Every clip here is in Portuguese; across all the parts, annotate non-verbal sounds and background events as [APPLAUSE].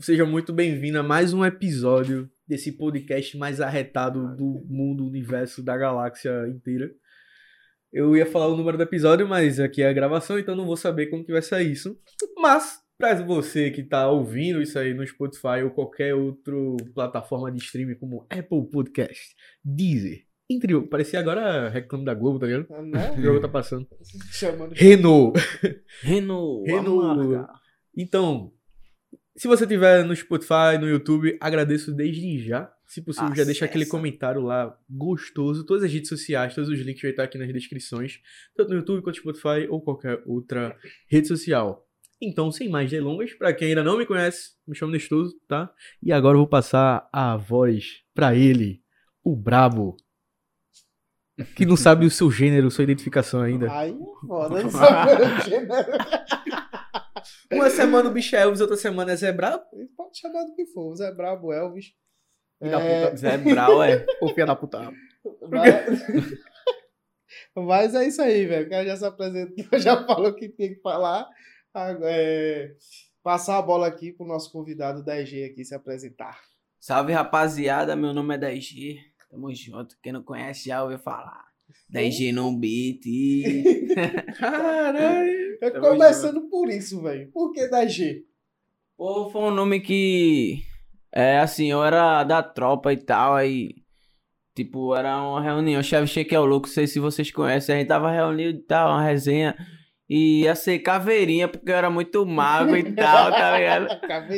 Seja muito bem-vindo a mais um episódio desse podcast mais arretado do mundo, universo, da galáxia inteira. Eu ia falar o número do episódio, mas aqui é a gravação, então não vou saber quando que vai sair isso. Mas, pra você que tá ouvindo isso aí no Spotify ou qualquer outra plataforma de streaming como Apple Podcast, Deezer, entre outros. Parecia agora reclame da Globo, tá ligado? Ah, O né? jogo tá passando. [LAUGHS] Chamando Renault. Renault, [LAUGHS] Renault. Então, se você tiver no Spotify, no YouTube, agradeço desde já. Se possível, já deixa aquele comentário lá gostoso. Todas as redes sociais, todos os links vai estar aqui nas descrições, tanto no YouTube quanto no Spotify ou qualquer outra rede social. Então, sem mais delongas, pra quem ainda não me conhece, me chamo Nestoso, tá? E agora eu vou passar a voz pra ele, o Brabo. Que não sabe o seu gênero, sua identificação ainda. Aí é foda, [LAUGHS] não sabe o gênero. Uma semana o bicho é Elvis, outra semana é Zé Brabo. Pode chamar do que for, o Zé Brabo, Elvis. Filho da É, puta. Zé Brau, é. Ô, filha da puta. Mas... [LAUGHS] Mas é isso aí, velho. O cara já se apresentou, [LAUGHS] já falou o que tem que falar. Agora, é, Passar a bola aqui pro nosso convidado da EG aqui se apresentar. Salve, rapaziada. Meu nome é 10G. Tamo junto. Quem não conhece já ouviu falar. 10G no beat. [LAUGHS] Caralho. É começando por isso, velho. Por que da EG? Pô, foi um nome que. É assim, eu era da tropa e tal, aí. Tipo, era uma reunião. Chave Cheque é o louco, não sei se vocês conhecem. A gente tava reunido e tal, uma resenha. E ia ser caveirinha, porque eu era muito mago e [LAUGHS] tal, tá ligado?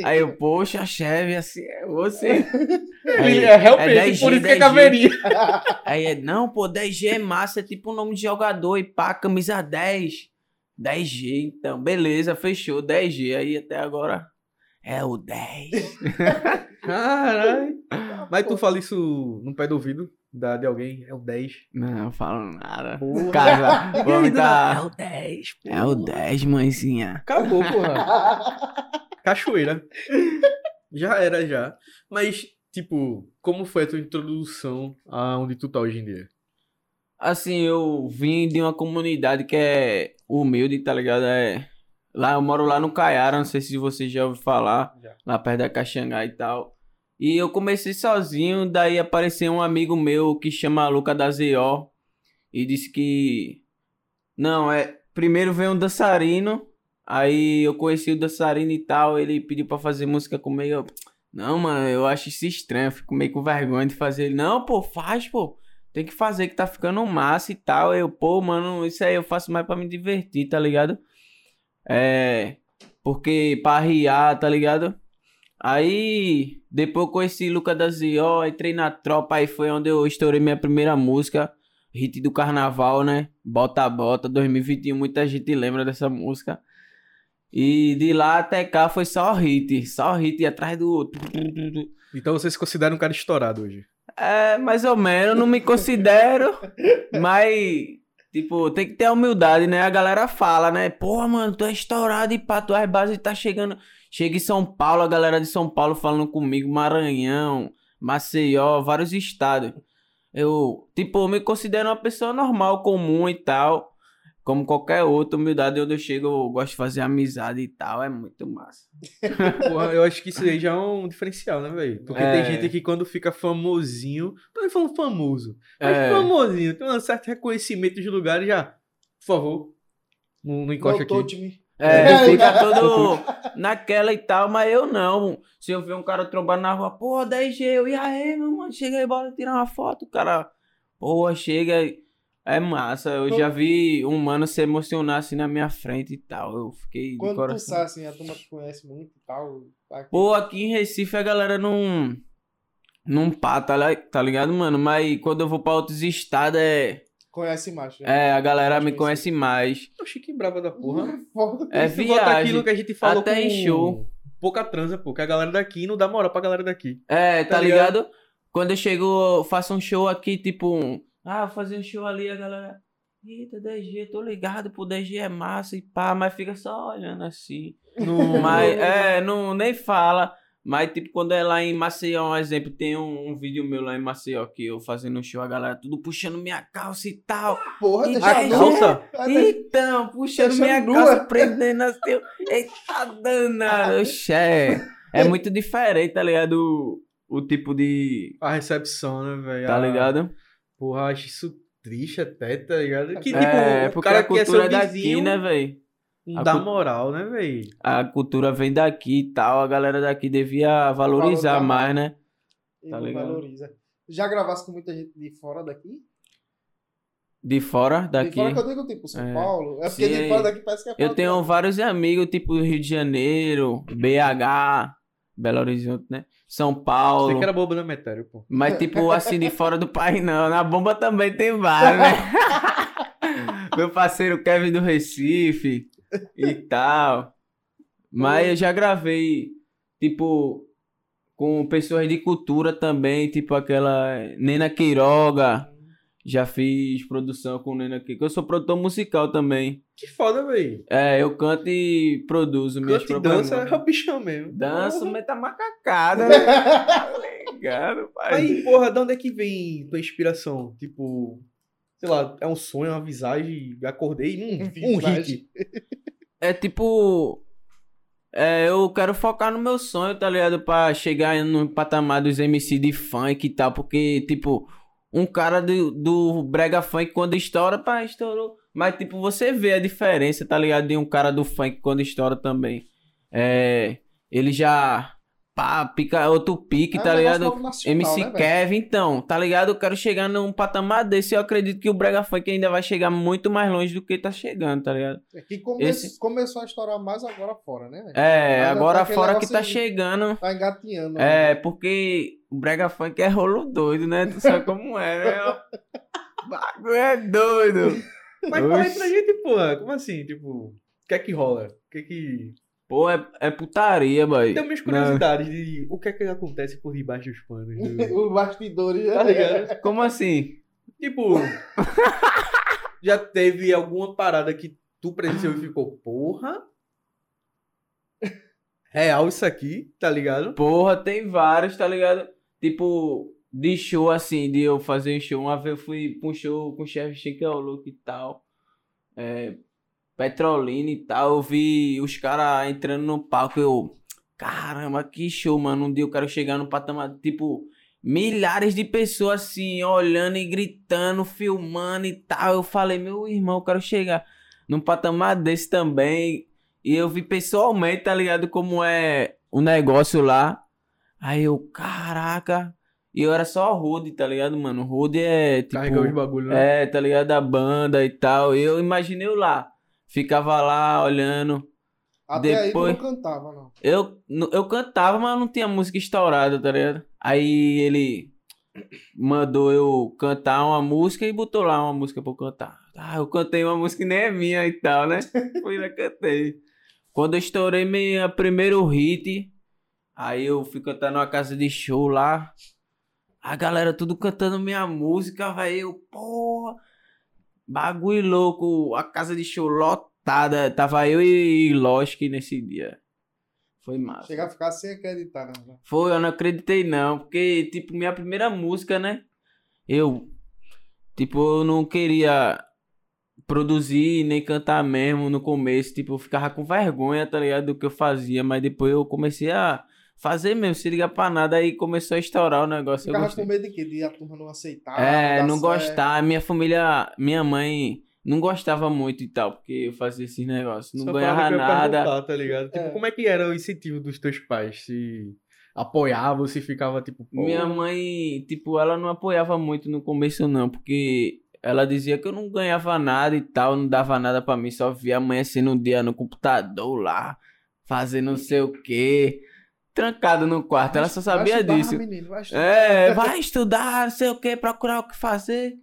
Aí eu, poxa, chefe, assim, é você. [LAUGHS] Aí, é realmente, é 10G, por isso que é 10G. caveirinha. [LAUGHS] Aí é, não, pô, 10G é massa, é tipo o nome de jogador e pá, camisa 10. 10G, então, beleza, fechou, 10G. Aí até agora é o 10. Caralho. Mas tu fala isso no pé do ouvido da, de alguém, é o 10. Não, eu falo nada. Porra. Casa, Ninguém vamos tá... É o 10, pô. É o 10, mãezinha. Acabou, [LAUGHS] porra. Cachoeira. Já era, já. Mas, tipo, como foi a tua introdução a onde tu tá hoje em dia? Assim, eu vim de uma comunidade que é humilde, tá ligado? É... Lá, eu moro lá no Caiara, não sei se você já ouviu falar. Já. lá perto da Caxangá e tal. E eu comecei sozinho, daí apareceu um amigo meu que chama Luca da ZO e disse que não, é, primeiro veio um dançarino, aí eu conheci o dançarino e tal, ele pediu pra fazer música comigo. Eu, não, mano, eu acho isso estranho, fico meio com vergonha de fazer. Ele, não, pô, faz, pô. Tem que fazer que tá ficando massa e tal. Eu, pô, mano, isso aí eu faço mais pra me divertir, tá ligado? É, porque pra riar, tá ligado? Aí, depois conheci Luca da Zio, entrei na tropa, aí foi onde eu estourei minha primeira música, hit do carnaval, né? Bota a Bota, 2021, muita gente lembra dessa música. E de lá até cá foi só hit, só hit atrás do outro. Então você se considera um cara estourado hoje? É, mais ou menos, não me considero, [LAUGHS] mas, tipo, tem que ter humildade, né? A galera fala, né? Porra, mano, tu é estourado e pá, tuas bases tá chegando. Chega em São Paulo, a galera de São Paulo falando comigo, Maranhão, Maceió, vários estados. Eu, tipo, eu me considero uma pessoa normal, comum e tal. Como qualquer outra, humildade, onde eu chego, eu gosto de fazer amizade e tal, é muito massa. [LAUGHS] Porra, eu acho que isso aí já é um diferencial, né, velho? Porque É. tem gente que quando fica famosinho, tô nem falando famoso, mas É. famosinho, tem um certo reconhecimento de lugares já. Por favor, não, não encosta Voltou aqui. É, fica todo [LAUGHS] naquela e tal, mas eu não. Se eu ver um cara trombando na rua, pô, 10G, eu, e aí, meu mano, chega aí, bora tirar uma foto, o cara, pô, chega aí. É massa, eu já vi um mano se emocionar assim na minha frente e tal, eu fiquei Quando tu coração. sai, assim, a turma te conhece muito e tal. aqui- Pô, aqui em Recife a galera não. Não pá, tá, tá ligado, mano? Mas quando eu vou pra outros estados é. Conhece mais. né? É, a galera me conhecido. conhece mais. Oxi, que brava da porra. Foda. É volta viagem. aquilo que a gente falou Até com em show. pouca transa, pô. Que a galera daqui não dá moral pra galera daqui. É, Tá tá, ligado? Quando eu chego, eu faço um show aqui, tipo, um, ah, vou fazer um show ali, a galera, eita, 10G, tô ligado, pô, 10G é massa e pá, mas fica só olhando assim. No... [LAUGHS] Mas, é, não, nem fala. Mas, tipo, quando é lá em Maceió, um exemplo, tem um, um vídeo meu lá em Maceió que eu fazendo um show, a galera tudo puxando minha calça e tal. Porra, E deixa a nu. calça? Ah, Então, puxando Deixando minha nua. calça, prendendo assim. eu, Eita danado, xé. É muito diferente, tá ligado? O, o tipo de. A recepção, né, velho? Tá A- ligado? Porra, acho isso triste até, tá ligado? Que, tipo, é, o porque cara a que é cultura é daqui, né, velho? Não A dá moral, né, velho? A cultura vem daqui e tal, a galera daqui devia valorizar Valorizar mais, né? Tá ligado? valoriza. Já gravasse com muita gente de fora daqui? De fora De daqui. fora que eu digo, tipo, São É. Paulo. É porque Sim. de fora daqui parece que é Eu tenho vários amigos, tipo Rio de Janeiro, BH, Belo Horizonte, né? São Paulo. Você que era bobo da metério, pô. Mas, tipo, [LAUGHS] assim, de fora do país, não. Na bomba também tem vários, né? [LAUGHS] Meu parceiro Kevin do Recife e tal. Mas eu já gravei, tipo, com pessoas de cultura também, tipo aquela Nena Queiroga. Já fiz produção com Nena Queiroga. Eu sou produtor musical também. Que foda, velho. É, eu canto e produzo minhas Canta e dança é o bichão mesmo. Danço, meta macacada, [LAUGHS] né? Tá ligado, pai? Aí, porra, de onde é que vem tua inspiração? Tipo, sei lá, é um sonho, uma visagem, acordei, hum, um Visagem. hit. [LAUGHS] É tipo. É, eu quero focar no meu sonho, tá ligado? Pra chegar no patamar dos MC de funk e tal. Porque, tipo, um cara do, do Brega Funk quando estoura, pá, estourou. Mas, tipo, você vê a diferença, tá ligado? De um cara do funk quando estoura também. É. Ele já. Pá, pica outro pique, É tá ligado? nacional, MC né? Kevin, então, tá ligado? Eu quero chegar num patamar desse. Eu acredito que o Brega Funk ainda vai chegar muito mais longe do que tá chegando, tá ligado? É que come- Esse- começou a estourar mais agora fora, né? É, Ainda agora tá aquele fora que tá chegando. Tá engatinhando. É, né? porque o Brega Funk é rolo doido, né? Tu sabe como é, né? O [LAUGHS] bagulho é doido. Mas fala aí Oxi. pra gente, porra, como assim? Tipo, o que é que rola? O que é que. Pô, é, é putaria, boy. Tem umas curiosidades de o que é que acontece por debaixo dos panos. do- [LAUGHS] Os bastidores. Tá ligado? Como assim? Tipo, [LAUGHS] já teve alguma parada que tu presenciou e ficou, porra? Real isso aqui, tá ligado? Porra, tem vários, tá ligado? Tipo, de show assim, de eu fazer um show. Uma vez eu fui pra um show com o chefe Chique o Louco e tal. É, Petrolina e tal. Eu vi os caras entrando no palco. Eu, caramba, que show, mano. Um dia eu quero chegar no patamar, tipo, milhares de pessoas assim, olhando e gritando, filmando e tal. Eu falei, meu irmão, eu quero chegar num patamar desse também. E eu vi pessoalmente, tá ligado? Como é o negócio lá. Aí eu, caraca. E eu era só Rude, tá ligado, mano? Rude é tipo. Carregar os bagulhos, né? É, tá ligado? Da banda e tal. E eu imaginei eu lá. Ficava lá olhando. Até Depois- aí não cantava, não. Eu, eu cantava, mas não tinha música estourada, tá ligado? Aí ele mandou eu cantar uma música e botou lá uma música pra eu cantar. Ah, eu cantei uma música que nem é minha e tal, né? [LAUGHS] Fui lá cantei. Quando eu estourei meu primeiro hit, aí eu fui cantar numa casa de show lá. A galera tudo cantando minha música, vai eu, porra. Bagulho louco, a casa de show lotada. Tava eu e Losk nesse dia. Foi massa. Chegar a ficar sem acreditar, né? Foi, eu não acreditei não, porque, tipo, minha primeira música, né? Eu, tipo, eu não queria produzir nem cantar mesmo no começo, tipo, eu ficava com vergonha, tá ligado, do que eu fazia, mas depois eu comecei a fazer mesmo, se ligar pra nada, aí começou a estourar o negócio, eu Ficava gostei. com medo de quê? De a turma não aceitar. É, não certo. gostar, minha família, minha mãe não gostava muito e tal, porque eu fazia esses negócios, não Só ganhava nada. perguntar, tá ligado? Tipo, É. como é que era o incentivo dos teus pais? Se apoiava ou se ficava tipo. pô, Minha mãe, tipo, ela não apoiava muito no começo, não, porque ela dizia que eu não ganhava nada e tal, não dava nada pra mim, só via amanhecendo um dia no computador lá, fazendo não sei o quê, trancado no quarto, ela só Vai sabia estudar, disso. menino, vai estudar. É, vai estudar, não sei o que, procurar o que fazer.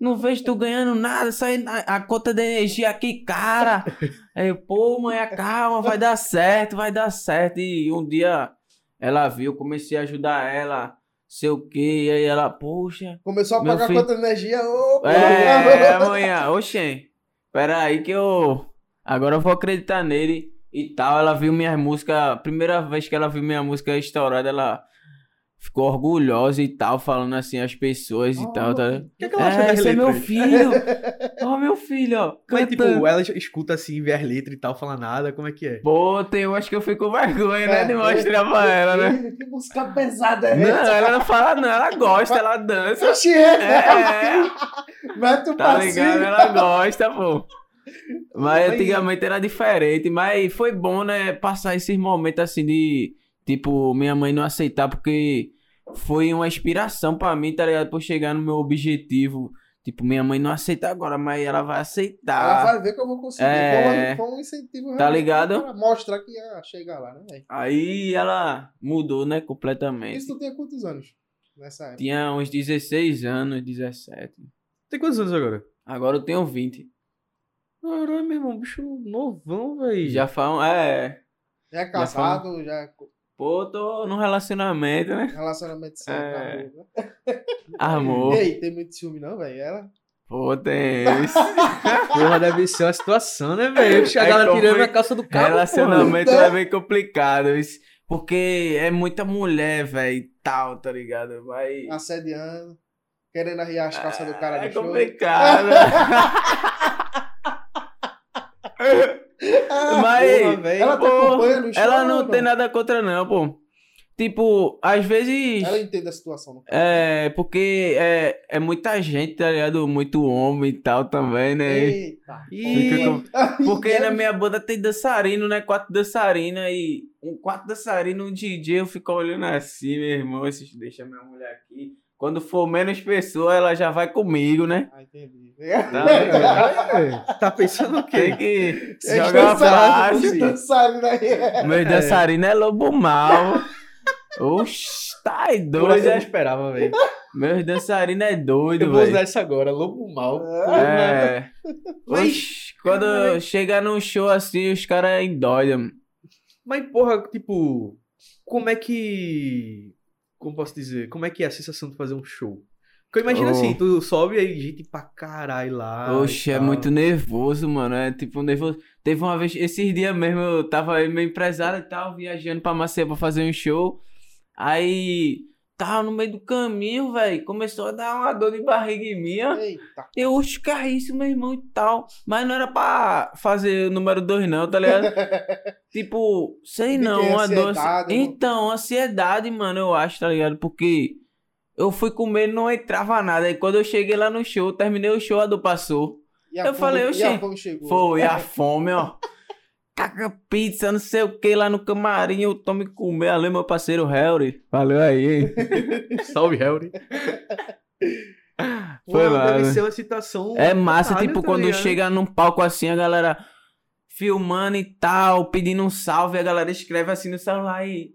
Não vejo tu ganhando nada, só a, a conta de energia aqui, cara. [LAUGHS] Aí, pô, mãe, calma, vai dar certo, vai dar certo. E um dia ela viu, comecei a ajudar ela, sei o que, e aí ela, poxa. Começou a pagar filho- quanta energia. Opa! É, amanhã, oxê, pera aí que eu. Agora eu vou acreditar nele e tal. Ela viu minha música, primeira vez que ela viu minha música estourada, ela. ficou orgulhosa e tal, falando assim as pessoas e tal, tá? O que, é que ela acha É, das esse é meu letras? filho! [LAUGHS] Ó, meu filho, ó. Mas, tipo, ela escuta assim, vê as letras e tal, fala nada, como é que é? Pô, tem umas que eu fico com vergonha, né? De É, [LAUGHS] mostrar é, pra ela, né? Que música pesada é Não, ela não fala não, ela gosta, ela dança. Oxi, é. É, Mete o tá passinho. ligado? Ela gosta, pô. Mas Mas- antigamente era diferente, mas foi bom, né? Passar esses momentos assim de, tipo, minha mãe não aceitar, porque foi uma inspiração pra mim, tá ligado? Pra eu chegar no meu objetivo. Tipo, minha mãe não aceita agora, mas ela vai Ela aceitar. vai ver que eu vou conseguir. É. Foi um- Foi um incentivo Tá ligado? Pra mostrar que ia chegar lá, né? Aí ela mudou, né? Completamente. Isso tu tinha quantos anos nessa época? Tinha uns 16 anos, 17. Tem quantos anos agora? Agora eu tenho 20. Caralho, meu irmão, bicho novão, velho. Já falam, é. Já é casado, já é Pô, tô num relacionamento, né? relacionamento sério, É. né? Amor. E aí, tem muito ciúme não, velho? Ela? Pô, tem. [LAUGHS] Porra, deve ser uma situação, né, velho? A É galera tirando a calça do carro. Relacionamento porra. é bem complicado. isso. Porque é muita mulher, velho, e tal, tá ligado? Vai. Assediando, querendo arriar as calças do cara é no show. complicado. [LAUGHS] Ah, [LAUGHS] Mas, porra, ela pô, show ela não tem nada contra, não, pô. Tipo, às vezes. Ela entende a situação. Não? É, porque é, é muita gente, tá ligado? Muito homem e tal também, né? Eita. Com- Ai, Porque na minha banda tem dançarino, né? Quatro dançarinas e um quatro dançarinos, um DJ, eu fico olhando assim, meu irmão, esses deixa minha mulher aqui. Quando for menos pessoa, ela já vai comigo, né? Ah, entendi. Tá, Tá pensando o Tem quê? que É jogar dançarino, baixo. dançarino aí. Meus dançarinos é lobo mal. Oxi, tá Eu doido, já é? esperava, velho. Meus dançarinos é Eu doido, vou usar velho. essa agora, lobo mal. É. Mas- Oxi, quando chega num show assim, os caras endoidam. Mas, porra, tipo, como é que. Como posso dizer? Como é que é a sensação de fazer um show? Porque eu imagino Oh. assim, tu sobe aí, gente pra caralho lá. Oxe, é muito nervoso, mano. É tipo nervoso. Teve uma vez, esses dias mesmo, eu tava aí, meu empresário e tal, viajando pra Maceió pra fazer um show. Aí, tava no meio do caminho, velho. Começou a dar uma dor de barriga em mim, ó. Eita. Eu, oxe, que é isso, meu irmão e tal. Mas não era pra fazer o número 2, não, tá ligado? [LAUGHS] tipo, sei não, que? uma dor. Ansiedade, não? Então, ansiedade, mano, eu acho, tá ligado? Porque eu fui comer e não entrava nada. Aí quando eu cheguei lá no show, terminei o show, a dor passou. E Eu fome- falei, e chegou. Foi a [LAUGHS] fome, ó. Caca pizza, não sei o que lá no camarim. Eu tome comer ali, meu parceiro Harry. Valeu aí, hein? [LAUGHS] Salve, Harry. [LAUGHS] Foi Porra, lá, Deve né? ser uma situação. É massa, caralho, tipo, tá quando ligado? chega num palco assim, a galera filmando e tal, pedindo um salve, a galera escreve assim no celular e.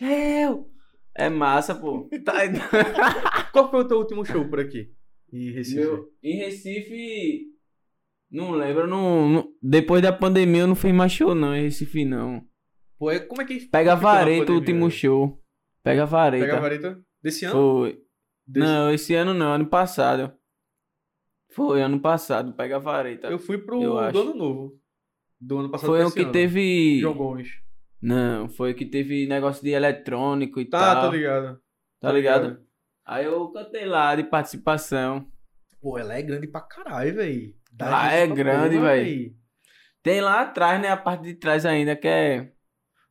Eu! É massa, pô. [LAUGHS] Tá... Qual foi o teu último show por aqui? Em Recife? Meu, em Recife. Não lembro, não, não- depois da pandemia eu não fiz mais show, não, em Recife não. Pô, é- como é que. Pega na vareta o último show. Pega vareta. Pega a vareta desse ano? Foi. Desse- Não, esse ano não, ano passado. Foi, ano passado, pega vareta. Eu fui pro Eu do ano novo. Do ano passado Foi o esse que ano. teve. João Gomes. Não, foi o que teve negócio de eletrônico e Tá, tal. tá ligado. Tá ligado? Aí eu cantei lá de participação. Pô, ela é grande pra caralho, velho. Lá é grande, véi. Tem lá atrás, né? A parte de trás ainda, que é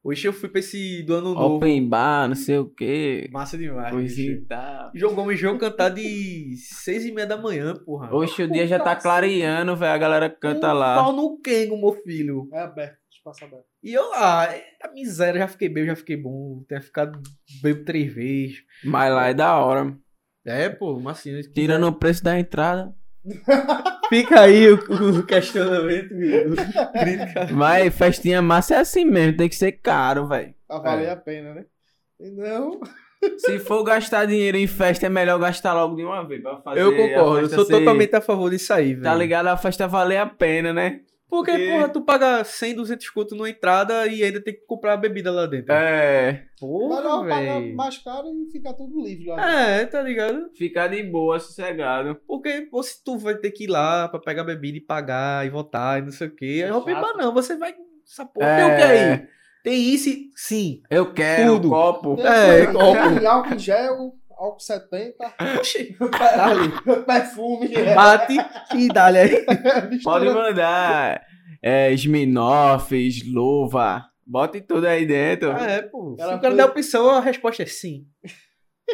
Hoje eu fui pra esse do ano novo. open bar, não sei o quê. Massa demais. Coisinha bicho. e tal. João Gomes veio cantar de seis e meia da manhã, porra. Oxe, o dia já tá Cacete. clareando, velho. A galera canta Um lá. Pau no Kengo, meu filho. É aberto, espaço aberto. E eu lá, a miséria, já fiquei bem, já fiquei bom. Tenho ficado bebo três vezes. Mas lá é da hora. É, pô, massinha. Tirando o preço da entrada. Fica aí o, o questionamento. Mas festinha massa é assim mesmo, tem que ser caro, velho. Pra valer É. a pena, né? Não. Se for gastar dinheiro em festa, é melhor gastar logo de uma vez. Pra fazer Eu concordo, eu sou ser- totalmente a favor disso aí, velho. Tá ligado? A festa valer a pena, né? Porque, Porque- porra, tu paga 100, 200 conto numa entrada e ainda tem que comprar a bebida lá dentro. É. Porra, velho. mais caro e ficar tudo livre lá. É, tá ligado? Ficar de boa, sossegado. Porque pô, se tu vai ter que ir lá pra pegar bebida e pagar e votar e não sei o quê. Aí É. Bar não, você vai. Essa porra tem o que aí? Tem isso, e- sim. Eu quero Tudo. um copo. É, Tem- copo. tem álcool em gel, álcool 70, Oxi, [LAUGHS] dá-lhe. perfume. [LAUGHS] Bate e dá-lhe aí. [LAUGHS] Pode mandar. É, Sminoff, Slova. Bote tudo aí dentro. Ah, é, pô. Se o cara foi- der opção, a resposta é sim.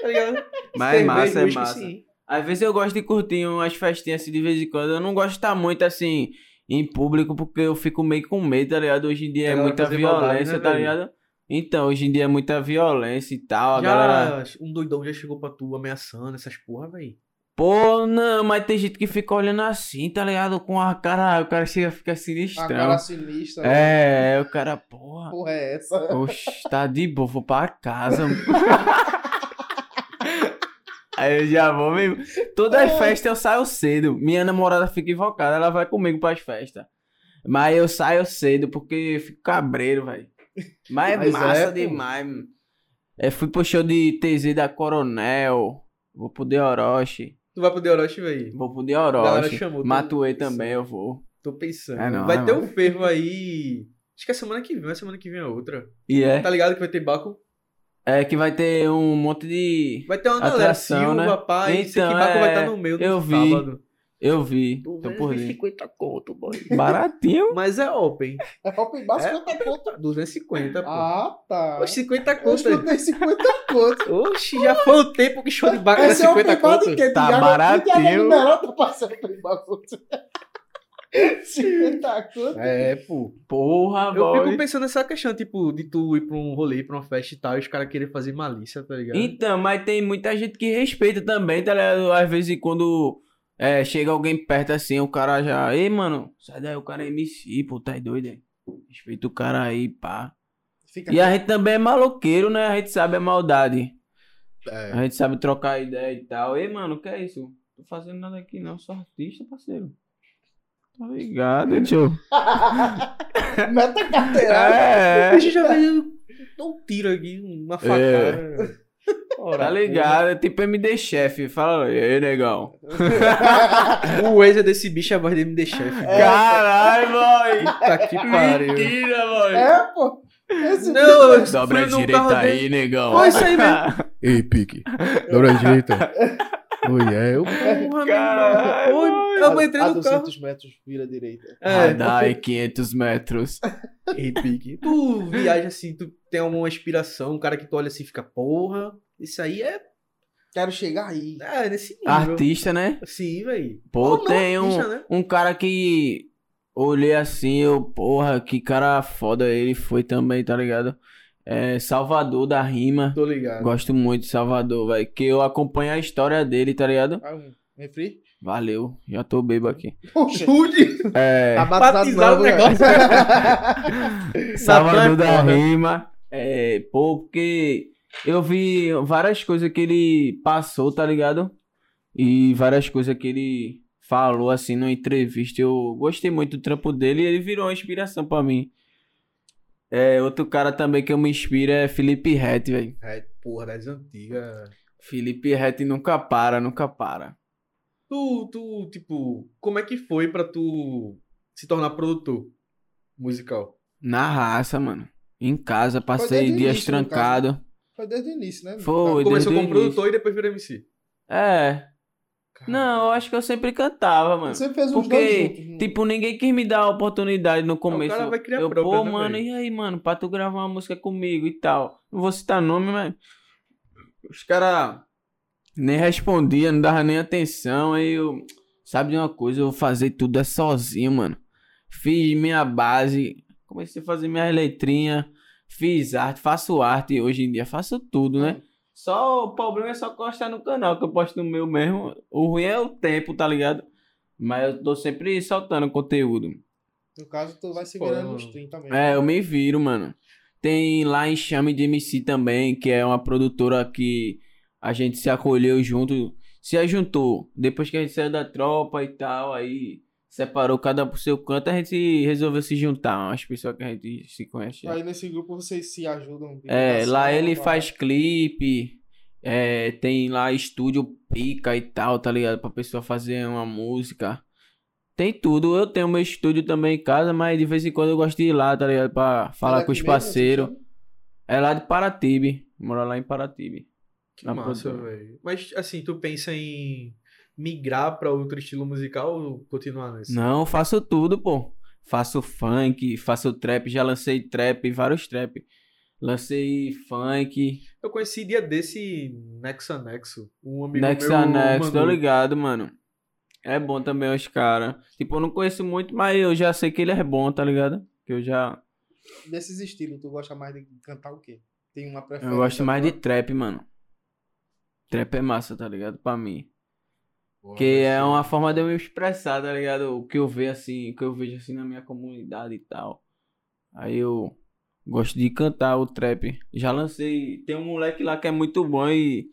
Tá ligado? Mas é Cerveja, massa, é massa. sim. Às vezes eu gosto de curtir umas festinhas assim de vez em quando. Eu não gosto de estar muito assim em público porque eu fico meio com medo, tá ligado? Hoje em dia é Galera muita maldade, violência, né, tá velho? Então, hoje em dia é muita violência e tal. A Já galera. um doidão já chegou pra tu ameaçando essas porra, véi. Pô, não, mas tem gente que fica olhando assim, tá ligado? Com a cara. O cara chega a ficar A sinistrão. cara sinistra. É, o cara, porra. Porra, é essa? Oxe, tá de boa, vou pra casa. mano. [LAUGHS] Aí eu já vou mesmo. Todas as festas eu saio cedo. Minha namorada fica invocada, ela vai comigo pras festas. Mas eu saio cedo porque eu fico cabreiro, velho. Mas é Mas massa é, demais, mano. É, fui pro show de TZ da Coronel. Vou pro De Orochi. Tu vai pro The Orochi, véi. Vou pro De Galera Orochi. chamou, tô- Matuei também, eu vou. Tô pensando. É não, vai é ter não. um fervo aí. Acho que é semana que vem, mas semana que vem é outra. E é. Tá ligado que vai ter Baco? É que vai ter um monte de. Vai ter uma galera, Atração, Silva, né? pai, esse Então, que Baco vai é, estar no meio do eu vi. sábado. Eu vi. Tô por dentro. 250 conto, boy. Baratinho. Mas é open. É open bar É? 50 conto. 250, pô. Ah, tá. Oxe, 50 Eu conto. escutei 50 conto. Oxe, já foi o tempo que show de Baco era Esse é 50 open bar conto. quê? Tá De baratinho. Tá passando open bar conto. 50 conto. É, pô. Porra, Eu boy. fico pensando nessa questão, tipo, de tu ir pra um rolê, pra uma festa e tal, e os caras querem fazer malícia, tá ligado? Então, mas tem muita gente que respeita também, tá ligado? Às vezes quando é, chega alguém perto assim, o cara já. Ei, mano, sai daí, o cara é MC, pô, tá doido, hein? Respeita o cara aí, pá. Fica E a gente também é maloqueiro, né? A gente sabe a maldade. É. A gente sabe trocar ideia e tal. Ei, mano, que é isso? Tô fazendo nada aqui não, sou artista, parceiro. Tá ligado, [LAUGHS] tio? Meta carteirada. É. A gente já veio um tiro aqui, uma facada. Ora, Tá ligado? É tipo MD Chef. Fala, e aí, negão. [LAUGHS] O Waze desse bicho é a voz de MD Chef. É. Caralho, boy! Puta que pariu. Mentira, boy! É, pô. Esse Não, eu Dobra a direita aí, dele. negão. Foi isso aí mesmo. [LAUGHS] Ei, Pique. Dobra a direita. Oi, é. Eu... Porra, Caralho. Oi, Eu entrei a no carro. 200 metros vira à direita. É, Radar 500 metros. Ei, Pique. Tu viaja assim, tu tem uma inspiração, um cara que tu olha assim e fica, porra, isso aí é, Quero chegar aí. é nesse nível. Artista, né? Sim, velho. Pô, Ou não tem um, artista, né? um cara que olhei assim, eu, porra, que cara foda ele foi também, tá ligado? É Salvador da Rima. Tô ligado. Gosto muito de Salvador, velho. Que eu acompanho a história dele, tá ligado? Ah, refri? Valeu, já tô bebo aqui. Puxa. Tude. É, Tá batizado o né? negócio. [LAUGHS] [LAUGHS] Salvador da. Rima. É, pô, porque eu vi várias coisas que ele passou, tá ligado? E várias coisas que ele falou assim numa entrevista. Eu gostei muito do trampo dele e ele virou uma inspiração pra mim. É, outro cara também que eu me inspiro é Felipe Rett, velho. É, porra, das antigas. Felipe Rett nunca para, nunca para. Tu, tu, tipo, como é que foi pra tu se tornar produtor musical? Na raça, mano. Em casa, passei dias trancado. Foi desde o início, né? Foi, Começou desde o como início. produtor e depois virou MC. É. Não, eu acho que eu sempre cantava, mano. Você fez dois Porque, juntos. tipo, ninguém quis me dar a oportunidade no começo. cara vai criar eu, pô, né, mano, e aí, mano, pra tu gravar uma música comigo e tal. Não vou citar nome, mas. Os caras nem respondiam, não dava nem atenção. Aí eu. Sabe de uma coisa? Eu vou fazer tudo é sozinho, mano. Fiz minha base, comecei a fazer minhas letrinhas, fiz arte, faço arte hoje em dia, faço tudo, né? Só o problema é só postar no canal, que eu posto no meu mesmo. O ruim é o tempo, tá ligado? Mas eu tô sempre soltando conteúdo. No caso, tu vai se Foda, virando nos mano. 30 também. É, eu me viro, mano. Tem lá Enxame de MC também, que é uma produtora que a gente se acolheu junto, se ajuntou. Depois que a gente saiu da tropa e tal, aí separou cada pro seu canto, a gente resolveu se juntar. Umas pessoas que a gente se conhece. Aí nesse grupo vocês se ajudam. É, lá ele divulgação, faz clipe, é, tem lá estúdio pica e tal, tá ligado? Pra pessoa fazer uma música. Tem tudo. Eu tenho meu estúdio também em casa, mas de vez em quando eu gosto de ir lá, tá ligado? Pra falar Ela com os assim, parceiros. É lá de Paratibe. Mora lá em Paratibe. Que massa, velho. Mas, assim, tu pensa em migrar pra outro estilo musical ou continuar nesse? Não, faço tudo, pô. Faço funk, faço trap, já lancei trap, vários trap. Lancei funk, Eu conheci dia desse Nexo. Um amigo Nexa meu Next, tô mandou. ligado, mano. É bom também os caras. Tipo, eu não conheço muito, mas eu já sei que ele é bom, tá ligado? Que eu já. Desses estilos, tu gosta mais de cantar o quê? Tem uma preferência? Eu gosto mais de trap, mano. Trap é massa, tá ligado? Pra mim. Porra, Que é uma forma de eu me expressar, tá ligado? O que eu vejo assim, o que eu vejo assim na minha comunidade e tal. Aí eu gosto de cantar o trap. Já lancei. Tem um moleque lá que é muito bom e.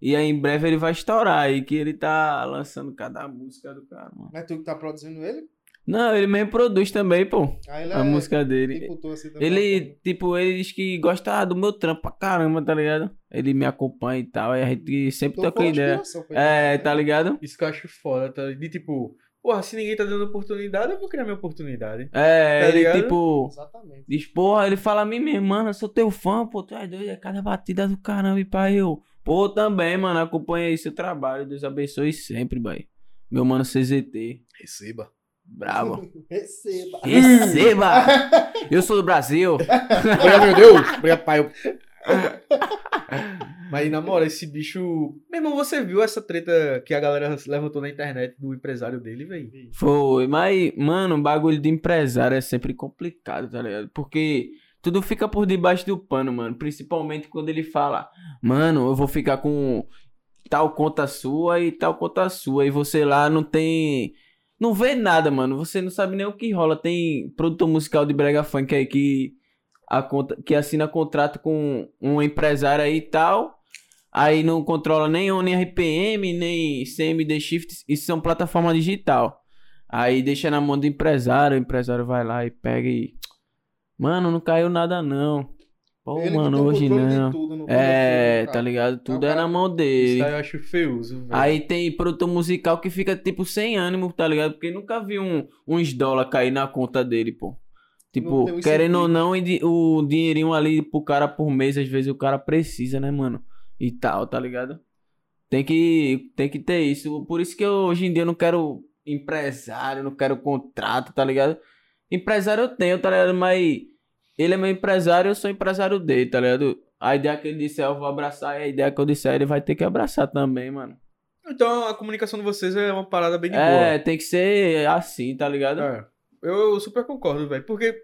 E aí em breve ele vai estourar aí, que ele tá lançando cada música do cara, mano. Mas tu que tá produzindo ele? Não, ele mesmo produz também, pô. Ele A é música dele. assim, também. Ele, tipo, ele diz que gosta do meu trampo pra caramba, tá ligado? Ele me acompanha e tal. Aí a gente sempre uma ideia. É, né? tá ligado? Isso que eu acho foda, tá? De tipo, porra, se ninguém tá dando oportunidade, eu vou criar minha oportunidade. É, Tá ele, ligado? tipo. Exatamente. Diz, porra, ele fala a mim mesmo, mano, eu sou teu fã, pô, tu é doido, é cada batida do caramba, e pai, eu. Pô, também, mano, acompanha aí seu trabalho, Deus abençoe sempre, boy. Meu mano CZT, Receba. Bravo. [LAUGHS] Receba. Receba! [LAUGHS] Eu sou do Brasil. [LAUGHS] Obrigado, meu Deus. Obrigado, pai. Mas, na moral, esse bicho. Meu irmão, você viu essa treta que a galera levantou na internet do empresário dele, velho? Foi, mas, mano, o bagulho de empresário é sempre complicado, tá ligado? Porque tudo fica por debaixo do pano, mano. Principalmente quando ele fala, mano, eu vou ficar com tal conta sua e tal conta sua. E você lá não tem. Não vê nada, mano. Você não sabe nem o que rola. Tem produtor musical de Brega Funk aí que, a que assina contrato com um empresário aí e tal. Aí não controla nem ONI RPM, nem CMD Shift. Isso são plataforma digital. Aí deixa na mão do empresário. O empresário vai lá e pega e. Mano, não caiu nada não. Pô, Ele mano, hoje não. tudo É, tá ligado? Tudo é cara- na mão Isso dele. aí eu acho feuso, velho. Aí tem produtor musical que fica, tipo, sem ânimo, tá ligado? Porque nunca vi um, uns dólares cair na conta dele, pô. Tipo, um querendo ou não, o dinheirinho ali pro cara por mês, às vezes o cara precisa, né, mano? E tal, tá ligado? Tem que, tem que ter isso. Por isso que eu, hoje em dia eu não quero empresário, não quero contrato, tá ligado? Empresário eu tenho, tá ligado? Mas ele é meu empresário, eu sou empresário dele, tá ligado? A ideia que ele disser eu vou abraçar, e a ideia que eu disser ele vai ter que abraçar também, mano. Então a comunicação de vocês é uma parada bem de É, tem que ser assim, tá ligado? boa. É. Eu super concordo, velho. Porque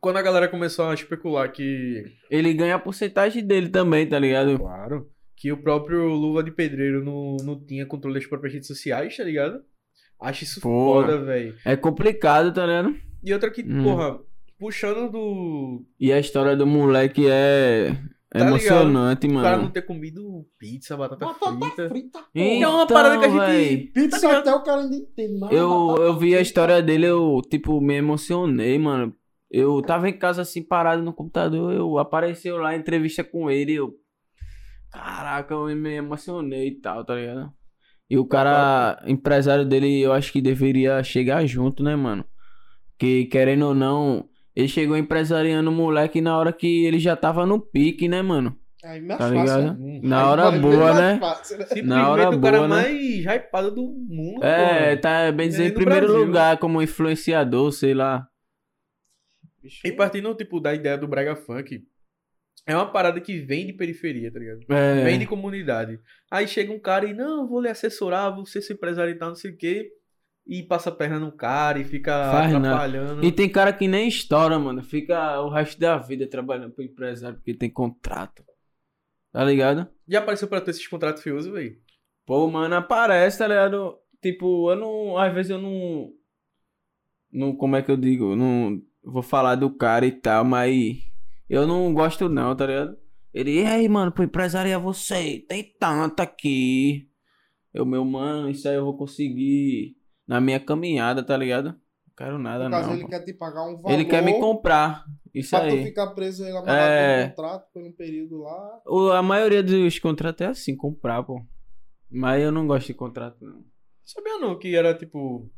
quando a galera começou a especular que. Ele ganha a porcentagem dele também, tá ligado? Claro. Que o próprio Luva de Pedreiro não, não tinha controle das próprias redes sociais, tá ligado? Acho isso Porra. foda, velho. É complicado, tá ligado? E outra que, Hum. porra, puxando do. E a história do moleque é Tá ligado? emocionante, O cara não mano. ter comido pizza, batata, Batata frita. frita. pô. é uma parada que a gente- Então, véi, Pizza Tá até o cara não entende mais. Eu, eu vi a história dele, eu, tipo, me emocionei, mano. Eu tava em casa, assim, parado no computador, eu apareceu lá, entrevista com ele, eu... Caraca, eu me emocionei e tal, tá ligado? E o cara, empresário dele, eu acho que deveria chegar junto, né, mano? Que, querendo ou não, ele chegou empresariando o moleque na hora que ele já tava no pique, né, mano? Aí mais Tá fácil, ligado? né? Na hora boa, né? fácil, né? Simplesmente Na hora o cara boa, né? mais hypado do mundo, É, porra. tá bem dizer, em primeiro Brasil. lugar, como influenciador, sei lá. E partindo, tipo, da ideia do Brega Funk, é uma parada que vem de periferia, tá ligado? É. Vem de comunidade. Aí chega um cara e, não, vou lhe assessorar, vou ser seu empresário e tal, não sei o quê. E passa a perna no cara e fica Faz atrapalhando. E tem cara que nem estoura, mano. Fica o resto da vida trabalhando pro empresário porque tem contrato. Tá ligado? Já apareceu pra ter esses contratos fiosos, velho? Pô, mano, aparece, tá ligado? Tipo, eu não. Às vezes eu não. Não, como é que eu digo? Eu Não vou falar do cara e tal, mas eu não gosto, não, tá ligado? Ele, e aí, mano, pro empresário é você, tem tanto aqui. Eu, meu mano, isso aí eu vou conseguir na minha caminhada, tá ligado? Não quero nada, No caso, não. ele pô. quer te pagar um valor. Ele quer me comprar. Isso Pra tu aí. ficar preso aí amarrado É. contrato por um período lá. O- a maioria dos contratos é assim, comprar, pô. Mas eu não gosto de contrato, não. Sabia não que era, tipo...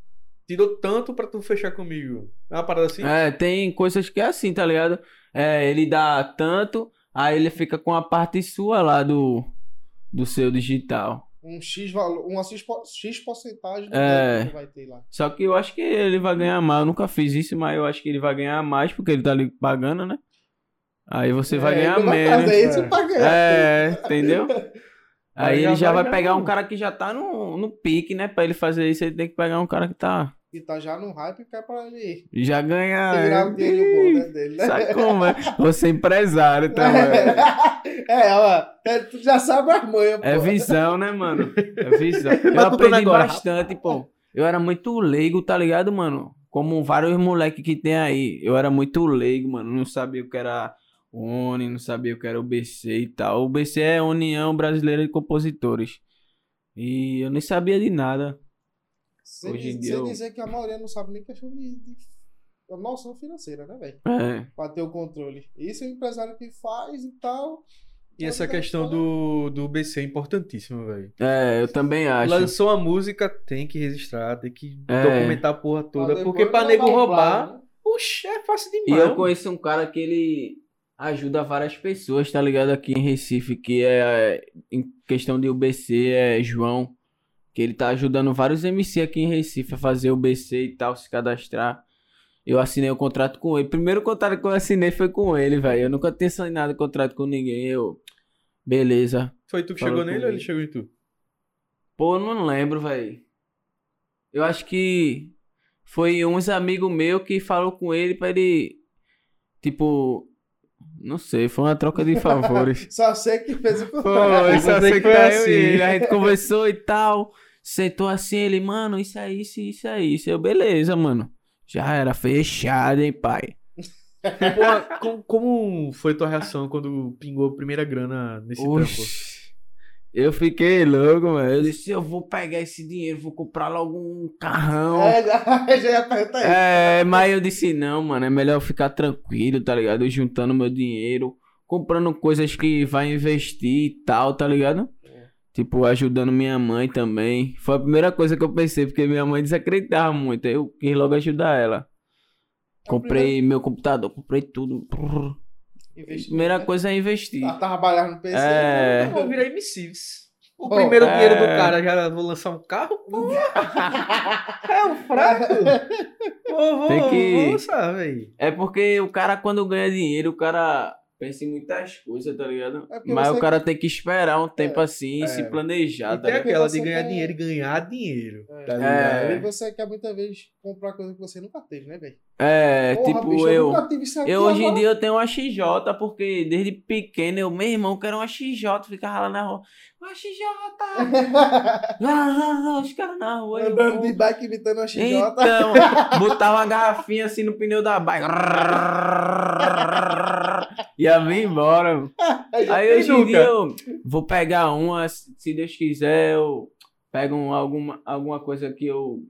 tirou tanto pra tu fechar comigo. É uma parada assim? É, tem coisas que é assim, tá ligado? É, ele dá tanto, aí ele fica com a parte sua lá do, do seu digital. Um X valor, uma X, X porcentagem do É. que vai ter lá. Só que eu acho que ele vai ganhar mais. Eu nunca fiz isso, mas eu acho que ele vai ganhar mais porque ele tá ali pagando, né? Aí você vai É, ganhar no menos. é isso é. pra ganhar. É, entendeu? [LAUGHS] Aí Aí ele já vai vai pegar um cara que já tá no, no pique, né? Pra ele fazer isso, ele tem que pegar um cara que tá. E tá já no hype que é pra ele Já ganha. tirar o dinheiro bom né, dele, né? Sabe como é? Você é empresário também. [LAUGHS] É, ó, é, tu já sabe as manhas, É pô. visão, né, mano? É visão. [LAUGHS] Eu tá aprendi agora, bastante, pô. Eu era muito leigo, tá ligado, mano? Como vários moleques que tem aí. Eu era muito leigo, mano. Não sabia o que era ONI, não sabia o que era o BC e tal. O BC é União Brasileira de Compositores. E eu nem sabia de nada. Sem, Hoje em sem dia eu- dizer que a maioria não sabe nem questão de, de noção financeira, né, velho? É. Pra ter o controle. Isso é o empresário que faz e tal. E essa questão do, do BC é importantíssima, velho. É, eu também acho. Lançou a música, tem que registrar, tem que É. documentar a porra toda. Pra porque pra nego roubar, né? puxa, é fácil E demais. eu conheço um cara que ele ajuda várias pessoas, tá ligado? Aqui em Recife, que é em questão de UBC, é João. Que ele tá ajudando vários MC aqui em Recife a fazer o BC e tal, se cadastrar. Eu assinei o contrato com ele. Primeiro contrato que eu assinei foi com ele, velho. Eu nunca tinha assinado contrato com ninguém. Eu. Beleza. Foi tu que Falou chegou nele ou ele chegou em tu? Pô, eu não lembro, velho. Eu acho que foi uns amigos meus que falou com ele pra ele. Tipo. Não sei, foi uma troca de [LAUGHS] favores. Só sei que fez o Foi, contrato. só sei que que foi tá assim. ele. A gente conversou e tal. Sentou assim, ele, mano, isso aí, isso, isso aí. Isso eu, beleza, mano. Já era fechado, hein, pai. [LAUGHS] Porra, com- como foi tua reação quando pingou a primeira grana nesse trampo? Oxi. Eu fiquei louco, mano. Eu disse, eu vou pegar esse dinheiro, vou comprar logo um carrão. É, já, [LAUGHS] já ia perguntar isso. É, mas eu disse, não, mano, é melhor eu ficar tranquilo, tá ligado? Eu juntando meu dinheiro, comprando coisas que vai investir e tal, tá ligado? Tipo, ajudando minha mãe também. Foi a primeira coisa que eu pensei, porque minha mãe desacreditava muito. Eu quis logo ajudar ela. Comprei meu computador, comprei tudo. Primeira né? coisa é investir. Tá trabalhando no PC. É. Eu vou virar MCs. O Pô, primeiro é. dinheiro do cara, já vou lançar um carro? É um fraco. [LAUGHS] Pô, vou, Tem que- vou lançar, velho. É porque o cara, quando ganha dinheiro, o cara pensa em muitas coisas, tá ligado? É Mas você- o cara tem que esperar um tempo assim e é. se planejar, E tá tem ligado? aquela de ganhar quer- dinheiro e ganhar dinheiro. É. Tá É. ligado? E você quer muitas vezes comprar coisa que você nunca teve, né, velho? É, Porra, tipo, bicho, eu. aqui, Eu hoje em dia eu tenho uma XJ, porque desde pequeno eu, meu irmão, quero uma XJ, ficava lá na rua. Uma XJ! Lá, os caras na rua. eu, Andando de bike imitando a XJ. Então, [LAUGHS] botava uma garrafinha assim no pneu da bike. Ia vir embora. [LAUGHS] Aí hoje em dia eu vou pegar uma, se Deus quiser, eu pego um- alguma, alguma coisa que eu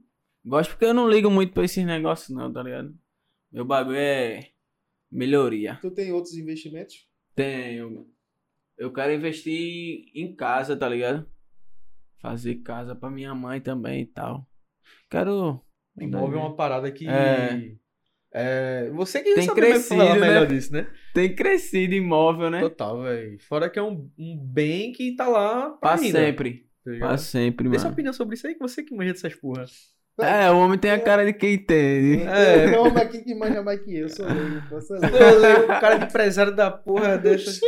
gosto, porque eu não ligo muito pra esses negócios não, tá ligado? Meu bagulho é melhoria. Tu tem outros investimentos? Tenho. Eu quero investir em casa, tá ligado? Fazer casa pra minha mãe também e tal. Quero. Imóvel é uma parada que. É. é, você que Tem sabe mesmo crescido, falar melhor né? disso, né? Tem crescido imóvel, né? Total, velho. Fora que é um, um bem que tá lá pra, Pra ainda, sempre. tá? Pra sempre, Dê sua mano. opinião sobre isso aí, que você que manja dessas porra. É, o homem tem a cara de quem entende. É. Tem homem aqui que manja mais que eu, sou leigo, leigo. Eu leio o cara de empresário da porra [LAUGHS] dessa.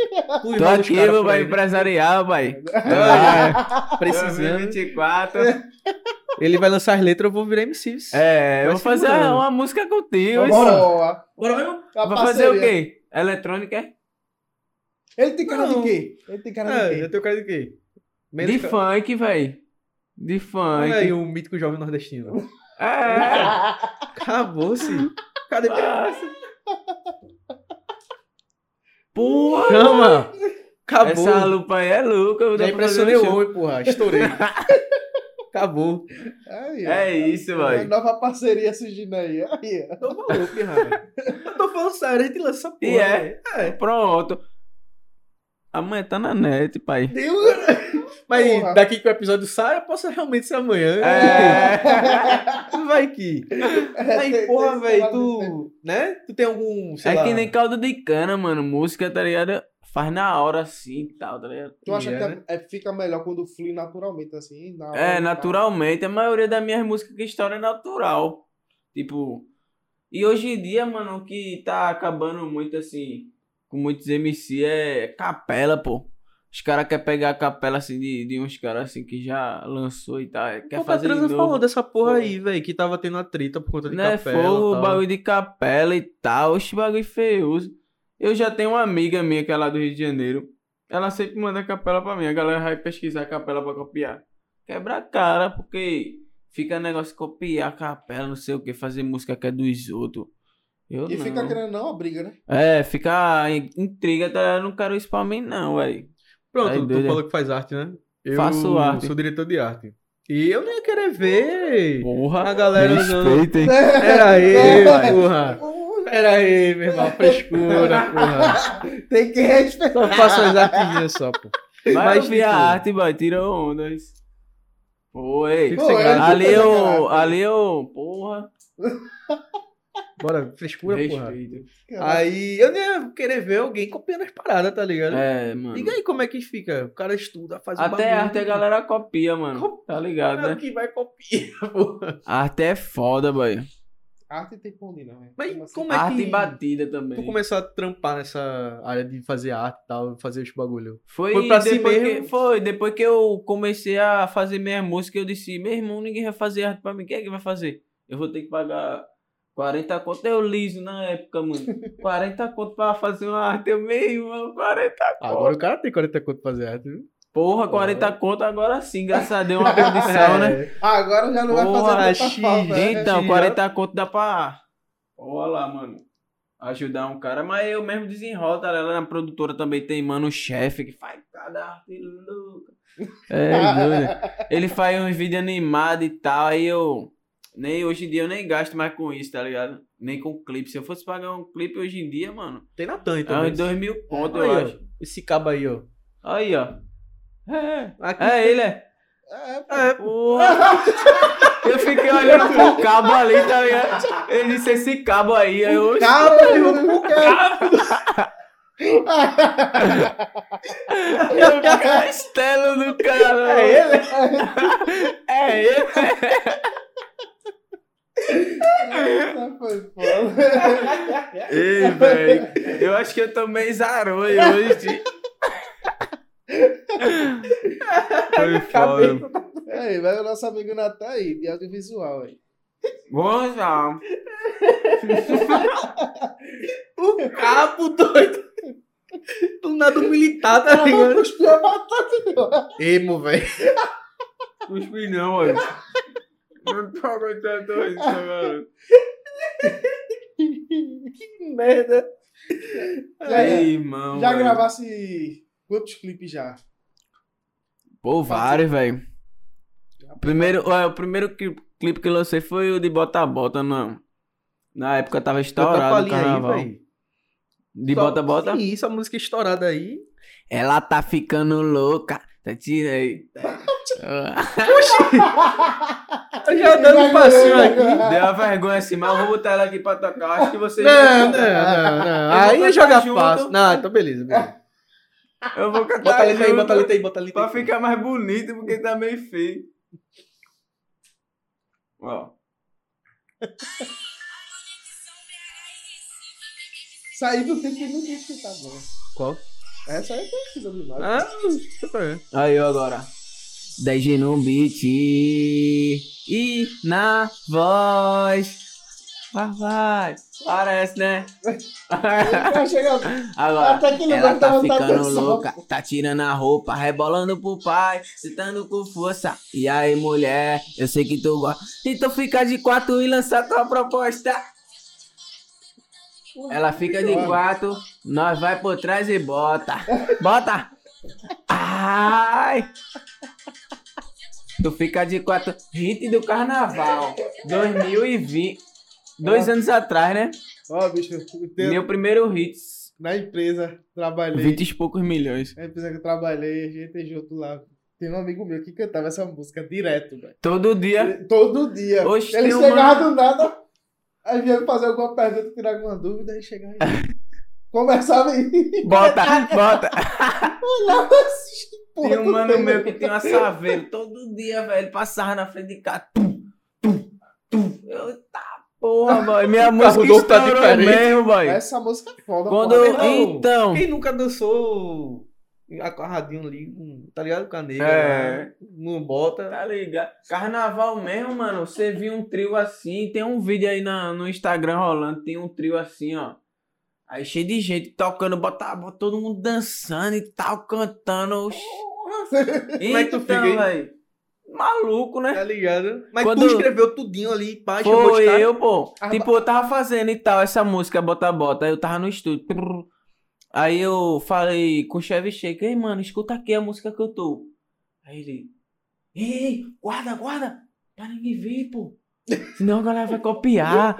Tô aqui, meu pai, empresarial, pai. É, [LAUGHS] precisando. 2024. Ele vai lançar as letras, eu vou virar MCs. É, eu vou fazer segurando. uma música contigo. isso. Bora. Bora mesmo? Vai fazer o quê? Eletrônica? é? Ele tem cara Não. de quê? Ele tem cara É, de eu quê? tenho cara de quê? De Menos ca- funk, velho. De funk. Olha aí o mítico jovem nordestino. É. Acabou-se. Cadê? Porra! Calma. Acabou. Essa lupa aí é louca. eu Já impressionei um o homem, porra. Estourei. [LAUGHS] Acabou. Aí. É isso, Uma velho. nova parceria surgindo aí. aí. Tô maluco, pirralho. Eu tô falando sério, a gente lança porra. E é. velho. É. Pronto. Amanhã tá na net, pai. Deus. Mas Porra. daqui que o episódio sai, possa realmente ser amanhã. É. [LAUGHS] Vai que. Aí, porra, velho, esse tu. Né? Tu tem algum. Sei É lá, que nem caldo de cana, mano. Música, tá ligado? Faz na hora assim e tal, tá ligado? Tu acha É, que né? é- é- fica melhor quando flui naturalmente, assim? na hora É, naturalmente. A maioria das minhas músicas que estouram é natural. Tipo. E hoje em dia, mano, o que tá acabando muito assim, com muitos MC é capela, pô. Os caras querem pegar a capela assim de, de uns caras assim que já lançou e tal. Quer Pô, fazer de novo. falou dessa porra Foi. aí, velho, que tava tendo a treta por conta de né? capela. Fogo, tal. bagulho de capela e tal. Oxe, bagulho feioso. Eu já tenho uma amiga minha que é lá do Rio de Janeiro. Ela sempre manda capela pra mim. A galera vai pesquisar capela pra copiar. Quebra a cara, porque fica negócio de copiar capela, não sei o que, fazer música que é dos outros. Eu E não. fica querendo não, a briga, né? É, fica in- intriga, tá? Eu não quero isso pra mim, não, velho. Pronto, Aí, tu doido. falou que faz arte, né? Eu Faço arte. sou diretor de arte. E eu nem ia querer ver Porra. a galera usando. Respeitem. Pera aí, [LAUGHS] É. porra. Pera aí, meu irmão, frescura, porra. Tem que respeitar. Só faço as artezinhas só, pô. Vai Mas, ouvir a tipo, arte, boy. Tira ondas. Oi. Pô, é. Ali eu. Ali eu. Porra. Bora, frescura, porra. Respeito. Aí eu nem ia querer ver alguém copiando as paradas, tá ligado? É, mano. Diga aí como é que fica. O cara estuda, faz Até bagulho. arte a galera copia, mano. Copia. Tá ligado, né? que vai copiar, [LAUGHS] porra. Arte é foda, boy. Arte tem de não, velho. Mas Como assim? como é Arte que e batida também. tu começou a trampar nessa área de fazer arte e tal, fazer os bagulho? Foi, Foi pra si depois mesmo? que, foi depois que eu comecei a fazer minha música, eu disse, meu irmão, ninguém vai fazer arte pra mim. Quem é que vai fazer? Eu vou ter que pagar 40 conto. Eu liso na época, mano. 40 conto pra fazer uma arte. Eu, meu irmão, 40 conto. Agora o cara tem 40 conto pra fazer arte, viu? Porra, 40 conto agora sim, graças a Deus, uma condição, né? [LAUGHS] É. Ah, agora já não vai Porra, fazer X, tanta falta. né? Então, Sim, 40 conto dá pra. Olha lá, mano. Ajudar um cara, mas eu mesmo desenrolo, tá? Lá na produtora também tem, mano, o chefe que faz cada arte louca. É, [LAUGHS] doido. Ele faz uns vídeos animados e tal, aí eu. Nem, hoje em dia eu nem gasto mais com isso, tá ligado? Nem com clipe. Se eu fosse pagar um clipe hoje em dia, mano, Tem Natan é também. uns 2 mil conto, Aí, eu ó, acho. Esse cabo aí, ó. Aí, ó. É, Aqui é ele, é. É, pô. É, Porra. Eu fiquei olhando pro cabo ali, tá ligado? Ele disse esse cabo aí, aí eu. Cabo, irmão, O castelo do cara. É ele? É ele. [LAUGHS] Essa foi foda. Ei, velho. Eu acho que eu tomei zaroi hoje. Foi foda. Aí, vai o nosso amigo Natan aí, de audiovisual aí. Bom, já. [LAUGHS] O cabo doido. Do nada um militar, tá ligado? Cuspiu a batata. Emo, velho. Cuspi não, mano. Não tô aguentando isso agora. Que merda. Ei, irmão. Já velho. gravasse quantos clipes já? Pô, vários, velho. Primeiro, o primeiro cli- clipe que eu lancei foi o de Bota Bota, não. Na época tava a estourado o aí, carnaval. velho. de Só- Bota Bota? Sim, essa música estourada aí. Ela tá ficando louca. Tá tirei. Eu já dando um passinho aqui. Deu uma vergonha assim, mas eu vou botar ela aqui pra tocar. Acho que vocês. Não, não, não, não. Vou Aí é jogar junto. fácil. Não, então beleza, beleza. Eu vou cantar. Bota a letra aí, bota a letra aí, bota a letra Pra aí. ficar mais bonito, porque tá meio feio. Ó. Saí do tempo que não tinha escutado, não. Qual? Essa aí é conhecida demais. Ah, deixa eu ver. Aí eu agora. 10G no beat e na voz. Vai, vai. Parece, né? Agora, Até que ela tá ficando louca, tá tirando a roupa, rebolando pro pai, citando com força. E aí, mulher, eu sei que tu gosta. Então fica de quatro e lança tua proposta. Ela fica de quatro, nós vai por trás e bota. Bota! Ai! Tu fica de quatro. Hit do carnaval. 2020. Dois anos atrás, né? Ó, bicho, o teu- Meu primeiro hit. Na empresa, trabalhei. 20 e poucos milhões. Na empresa que eu trabalhei, a gente junto lá. Tem um amigo meu que cantava essa música direto, velho. Todo dia. Todo dia. Oxe, Ele chegava mano- do nada, aí vinha fazer alguma pergunta, tirar alguma dúvida, aí chegava e [LAUGHS] conversava e Bota, [LAUGHS] bota. olhava assim, porra, Tem um mano meu que tem uma saveiro. Todo dia, velho, ele passava na frente de casa. Tum, tum, tum. Eu, tá porra, boy. Minha música tá estourou diferente. mesmo, boy. Essa música é foda, Quando eu- Então. Quem nunca dançou acorradinho ali, tá ligado? Com a negra, É. lá, não bota. Tá ligado? Carnaval mesmo, mano. Você viu um trio assim. Tem um vídeo aí na, no Instagram rolando. Tem um trio assim, ó. Aí cheio de gente tocando, bota, bota todo mundo dançando e tal, cantando. [LAUGHS] Como é que tu fica aí? Maluco, né? Tá ligado? Mas Quando- tu escreveu tudinho ali, pá, Foi caras. eu, pô. Ah, tipo, eu tava fazendo e tal, essa música Bota Bota. Aí eu tava no estúdio. Aí eu falei com o Chevy Shake, ei, mano, escuta aqui a música que eu tô. Aí ele, ei, guarda, guarda, pra ninguém ver, pô. Senão a galera vai copiar.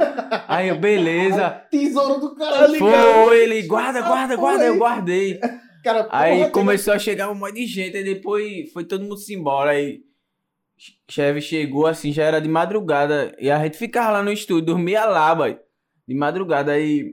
Aí eu, beleza. Tesouro do caralho. Foi, ele, guarda, guarda, guarda. Eu guardei. Cara, Aí começou a chegar um monte de gente, aí depois foi todo mundo se embora. Aí Cheve chegou assim, já era de madrugada. E a gente ficava lá no estúdio, dormia lá, boy. De madrugada. Aí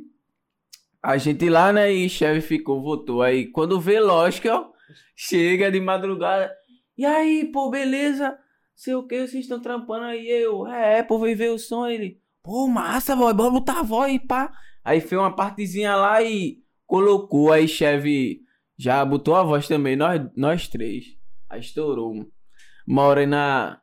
a gente lá, né? E Cheve ficou, voltou. Aí quando vê, lógico, ó, chega de madrugada. E aí, pô, beleza? Sei o que, vocês estão trampando aí. Eu, é, pô, vem ver o som. Ele, pô, massa, boy, bora botar a voz e pá. Aí fez uma partezinha lá e colocou. Aí Cheve já botou a voz também, nós, nós três. Aí estourou. Morena.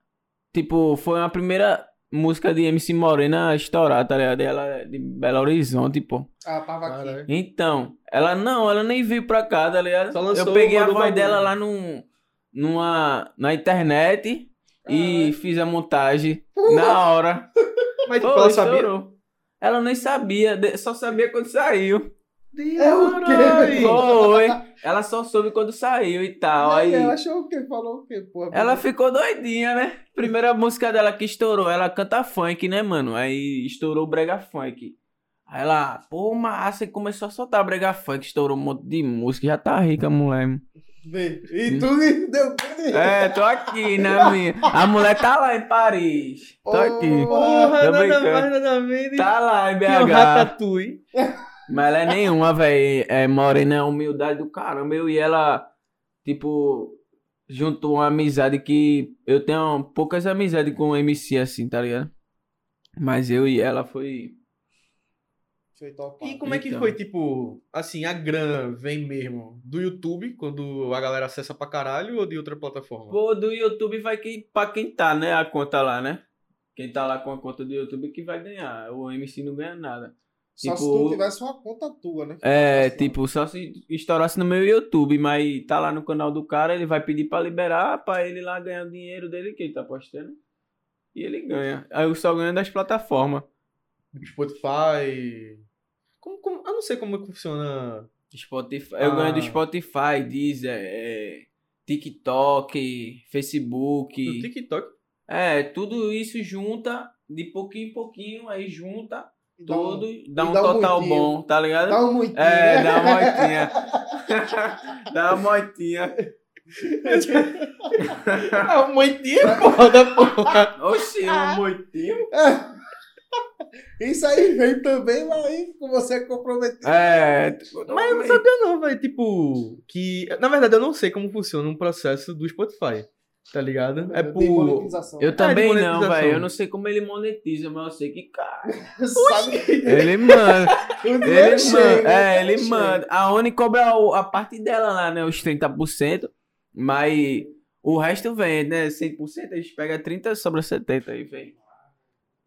Tipo, foi a primeira música de MC Morena a estourar, tá ligado? Ela é de Belo Horizonte, pô. Ah, tava aqui. Então, ela não, ela nem veio pra cá, tá ligado? Só lançou Eu peguei a voz dela lá num, numa, na internet e fiz a montagem na hora. [LAUGHS] Mas tipo, Pô, ela sabia. estourou. Ela nem sabia, só sabia quando saiu. É o quê? Foi. [LAUGHS] Ela só soube quando saiu e tal. Aí, Aí ela achou o quê? Falou o quê, porra? ela ficou doidinha, né? Primeira música dela que estourou, ela canta funk, né, mano? Aí estourou o brega funk. Aí ela, pô, massa, e começou a soltar brega funk, estourou um monte de música, já tá rica, mulher. Vê. E tu me deu tudo É, tô aqui, né, minha? A mulher tá lá em Paris. Tô aqui. Porra, Tô nada nada menos. Tá lá em que um BH. ratatouille. Mas ela é nenhuma, velho. É morena, é humildade do caramba. Eu e ela, tipo, juntou uma amizade que eu tenho poucas amizades com MC assim, tá ligado? Mas eu e ela foi. E como é que Então. foi, tipo, assim, a grana vem mesmo do YouTube, quando a galera acessa pra caralho, ou de outra plataforma? Pô, do YouTube vai que, pra quem tá, né? A conta lá, né? Quem tá lá com a conta do YouTube que vai ganhar. O MC não ganha nada. Só se tipo, tu tivesse uma conta tua, né? É, Assim, tipo, só se estourasse no meu YouTube, mas tá lá no canal do cara, ele vai pedir pra liberar pra ele lá ganhar o dinheiro dele que ele tá postando. E ele ganha. Aí eu só ganho das plataformas. Spotify. Como, como- eu não sei como é que funciona. Spotify. Eu ganho do Ah. Spotify, Deezer, é, TikTok, Facebook. No TikTok. É, tudo isso junta, de pouquinho em pouquinho, aí junta dá um- tudo, dá um dá um total muitinho. bom, tá ligado? Dá um muitinho, É, né? dá uma moitinha. [LAUGHS] dá uma moitinha. [LAUGHS] Ah, moitinha foda, porra. Oxi, um moitinho. [LAUGHS] Isso aí vem também, mas aí com você comprometido. É, Mas eu não sabia não, velho. Tipo, que... Na verdade, eu não sei como funciona um processo do Spotify. Tá ligado? É por... monetização. eu também não, monetização. velho. Eu não sei como ele monetiza, mas eu sei que, cara, [LAUGHS] Sabe? ele manda. [LAUGHS] Ele manda. É, ele chega. manda. A Oni cobra o- a parte dela lá, né? Os 30%. Mas o resto vem, né? 100%, a gente pega 30, sobra 70 aí, vem.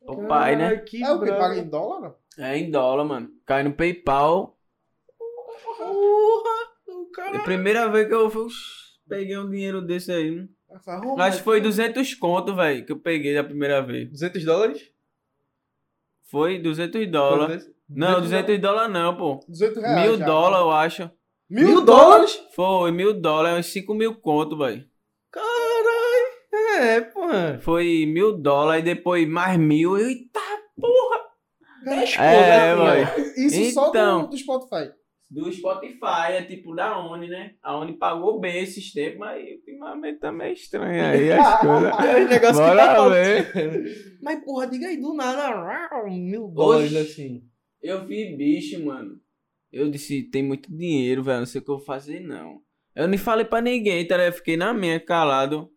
O pai, né? Que É o que paga em dólar? É em dólar, mano. Cai no PayPal. Porra, o É a primeira vez que eu ux, peguei um dinheiro desse aí. né? Ela fala, "Oh, Acho mas que foi 200 conto, velho, que eu peguei da primeira vez. 200 dólares? Foi 200 dólares. Não, 200 dólares não, pô. 200 reais. Mil dólares, eu acho. Mil, Mil dólares? Foi, mil dólares, uns 5 mil conto, velho. É, porra. Foi mil dólares, depois mais mil. Eita, porra! 10 É, né? Isso só Então. do, do Spotify. do Spotify, é tipo da Oni, né? A Oni pagou bem esses tempos, mas ultimamente tá meio estranho aí as [LAUGHS] coisas. É um negócio que Bora tá ver. faltando. [LAUGHS] Mas, porra, diga aí, do nada, [LAUGHS] mil dólares Oxi. assim. Eu vi bicho, mano. Eu disse, tem muito dinheiro, velho. Não sei o que eu vou fazer, não. Eu nem falei pra ninguém, tá? ligado? Eu fiquei na minha, calado.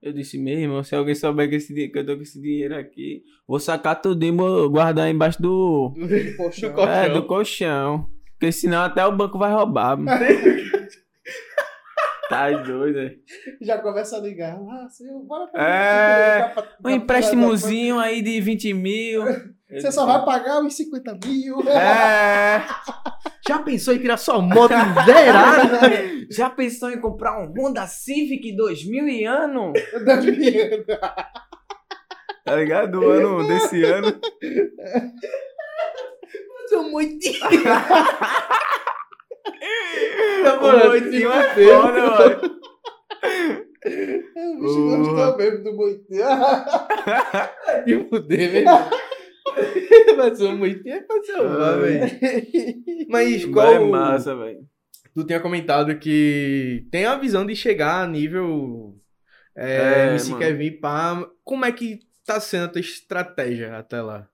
Eu disse, meu irmão, se alguém souber que, esse, di- que eu tô com esse dinheiro aqui, vou sacar tudo e vou guardar embaixo do. Poxa, [LAUGHS] colchão. É, do colchão. Porque senão até o banco vai roubar. mano. [LAUGHS] tá doido, é. já começa a ligar. Ah, senhor, bora É, pra- pra- Um pra- empréstimozinho aí de 20 mil. Você só vai pagar uns 50 mil. É. [LAUGHS] Já pensou em tirar sua moto zerada? [LAUGHS] Já pensou em comprar um Honda Civic 2000 e ano? [LAUGHS] Da minha- Tá ligado? Do ano desse ano. Sou muito. O Moitinho é foda, mano. O bicho gostou mesmo do moitinho. Me [LAUGHS] fuder, velho. [LAUGHS] [LAUGHS] Mas sou muito. É pra salvar, velho. Mas qual. é massa, velho. Tu tinha comentado que tem a visão de chegar a nível. É, É, MC mano. Kevin, pá. Como é que tá sendo a tua estratégia até lá?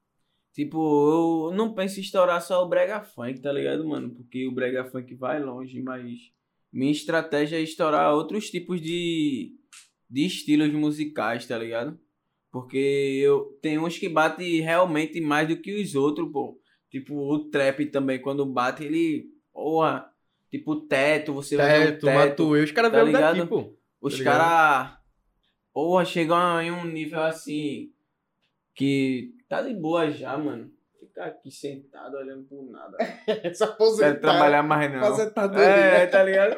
Tipo, eu não penso em estourar só o Brega Funk, tá ligado, mano? Porque o Brega Funk vai longe, mas minha estratégia é estourar outros tipos de, de estilos musicais, tá ligado? Porque eu tem uns que bate realmente mais do que os outros, pô. Tipo, o trap também, quando bate, ele. Porra, tipo, teto, você vai ver um Teto, teto. Matuê, os caras tá vieram daqui, ligado? pô. Os Tá caras. Porra, chegam em um nível assim. Que tá de boa já, mano. Ficar aqui sentado olhando por nada. [LAUGHS] Não aposentar. quero trabalhar mais não. Aposentadoria. É, tá ligado?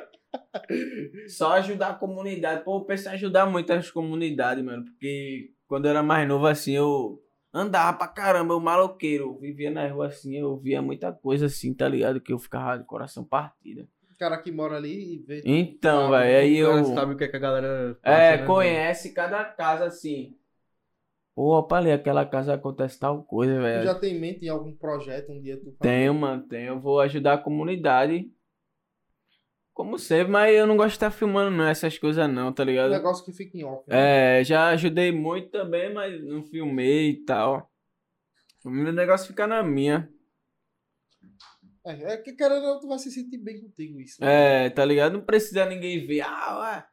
[LAUGHS] Só ajudar a comunidade. Pô, pensei em ajudar muito as comunidades, mano. Porque quando eu era mais novo assim, eu andava pra caramba, eu maloqueiro. Eu vivia na rua assim, eu via muita coisa assim, tá ligado? Que eu ficava de coração partido. O cara que mora ali e vê. Então, Ah, velho, aí eu. sabe o que, é que a galera. É, passa, né, conhece cada casa assim. Pô, opa, ali, aquela casa acontece tal coisa, Tu velho. já tem em mente em algum projeto um dia tu faz? Tenho, mano, tenho. Eu vou ajudar a comunidade. Como sempre, mas eu não gosto de estar filmando não, essas coisas não, tá Um ligado? negócio que fica em off. né? É, já ajudei muito também, mas não filmei e tal. O meu negócio fica na minha. É, é que querendo ou não, tu vai se sentir bem contigo isso. né? É, tá ligado? Não precisa ninguém ver. Ah, ué.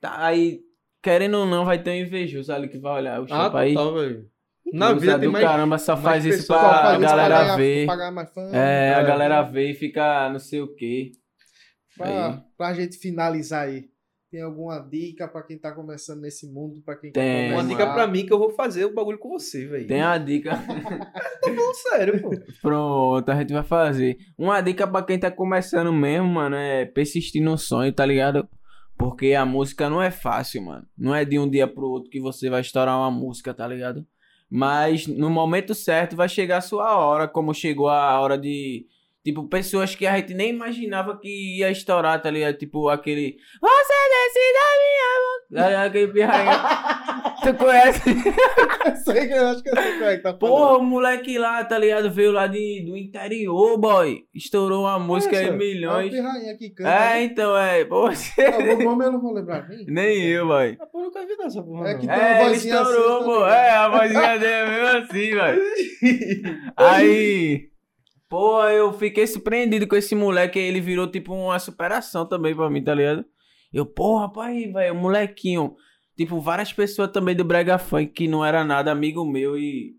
Tá aí, querendo ou não, vai ter um invejoso ali que vai olhar o Ah, chupa aí. total, velho. Na vida tem do mais. caramba, só mais faz isso pra a galera ver. Pagar mais fã. É, a É. galera vê e fica não sei o quê. Pra, gente finalizar aí. Tem alguma dica pra quem tá começando nesse mundo? Pra quem Tem. quer Uma dica pra mim que eu vou fazer o bagulho com você, velho. Tem uma dica. [LAUGHS] Tô falando sério, pô. [LAUGHS] Pronto, a gente vai fazer. Uma dica pra quem tá começando mesmo, mano, é persistir no sonho, tá ligado? Porque a música não é fácil, mano. Não é de um dia pro outro que você vai estourar uma música, tá ligado? Mas no momento certo vai chegar a sua hora, como chegou a hora de. Tipo, pessoas que a gente nem imaginava que ia estourar, tá ligado? Tipo, aquele. Você decide a minha boca. Tá? Aquele [LAUGHS] pirrainha. tu conhece? sei que eu acho que eu sei como é que tá falando. Porra, o moleque lá, tá ligado? Veio lá de, do interior, boy. Estourou uma música aí, milhões. É o pirrainha que canta. É, né? então, é. Pô, Algum nome eu não vou lembrar. Nem, nem eu, boy. Ah, pô, eu nunca vi dessa porra. É não. que- Tem uma É, ele vozinha estourou, assim, pô. tá? É, a vozinha dele é mesmo assim, velho. [LAUGHS] Aí. Pô, eu fiquei surpreendido com esse moleque. Ele virou tipo uma superação também pra mim, tá ligado? Eu, porra, rapaz, velho, molequinho. Tipo, várias pessoas também do Brega Funk que não era nada amigo meu e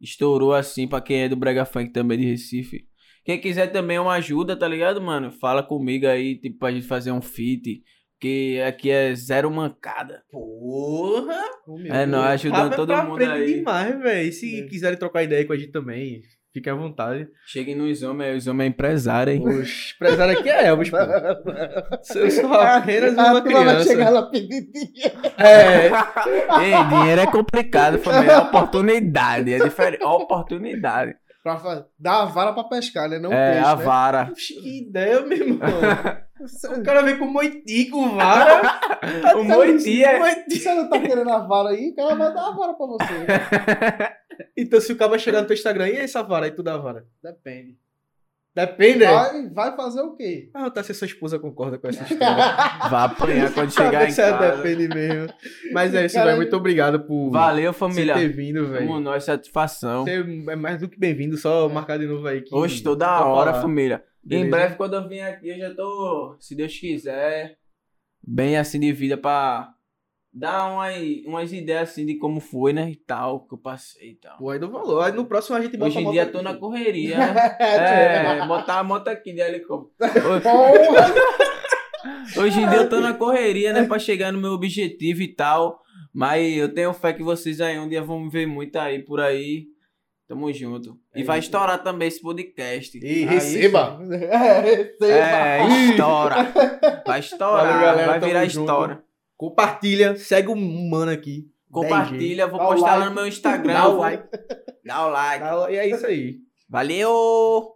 estourou assim pra quem é do Brega Funk também de Recife. Quem quiser também uma ajuda, tá ligado, mano? Fala comigo aí, tipo, pra gente fazer um feat. Que aqui é zero mancada. Porra! Oh, meu É, nós ajudando todo mundo aí. demais, velho. E Se É. quiserem trocar ideia com a gente também, fiquem à vontade. Cheguem nos homens, os homens é empresário, hein? Oxe, empresário aqui é Elvis, pô. Eu sou apenas A uma turma vai chegar criança. lá pedir dinheiro. É, [LAUGHS] Ei, dinheiro é complicado, família. É oportunidade. É diferente. Oportunidade. Pra dar a vara pra pescar, né? Não é, peixe, a né? vara. Oxe, que ideia, meu irmão. [LAUGHS] O cara vem com moiti, com vara. [LAUGHS] O Moiti é. Se você não tá querendo a vara aí, o cara vai dar a vara pra você. [LAUGHS] Então, se o cara vai chegar no teu Instagram, e essa vara aí, tu dá a vara? Depende. Depende. Vai, vai fazer o quê? Ah, tá se sua esposa concorda com essa [LAUGHS] história. Vai apanhar quando Pra chegar em ela casa. depende mesmo. Mas é isso, Cara, velho. Muito obrigado por Valeu, você família. ter vindo, Como velho. nós, satisfação. Você é mais do que bem-vindo, só marcar de novo aí. Que Hoje toda hora, falar. família. Beleza. Em breve, quando eu vim aqui, eu já tô, se Deus quiser, bem assim de vida pra dar umas, umas ideias assim de como foi, né? E tal, que eu passei e tal. Pô, aí do valor. Aí no próximo a gente bota Hoje em dia aqui. tô na correria. [LAUGHS] né? É, botar a moto aqui de helicóptero. Hoje em dia eu tô na correria, né? Pra chegar no meu objetivo e tal. Mas eu tenho fé que vocês aí um dia vão me ver muito aí por aí. Tamo junto. E É vai isso. estourar também esse podcast. E receba! [LAUGHS] É, receba! É, estoura. Vai estourar. Valeu, galera, vai virar junto. história. Compartilha, segue o mano aqui. Compartilha, vou Dá postar lá like. no meu Instagram. Dá o like. Dá o like. Dá o- E é isso aí. Valeu!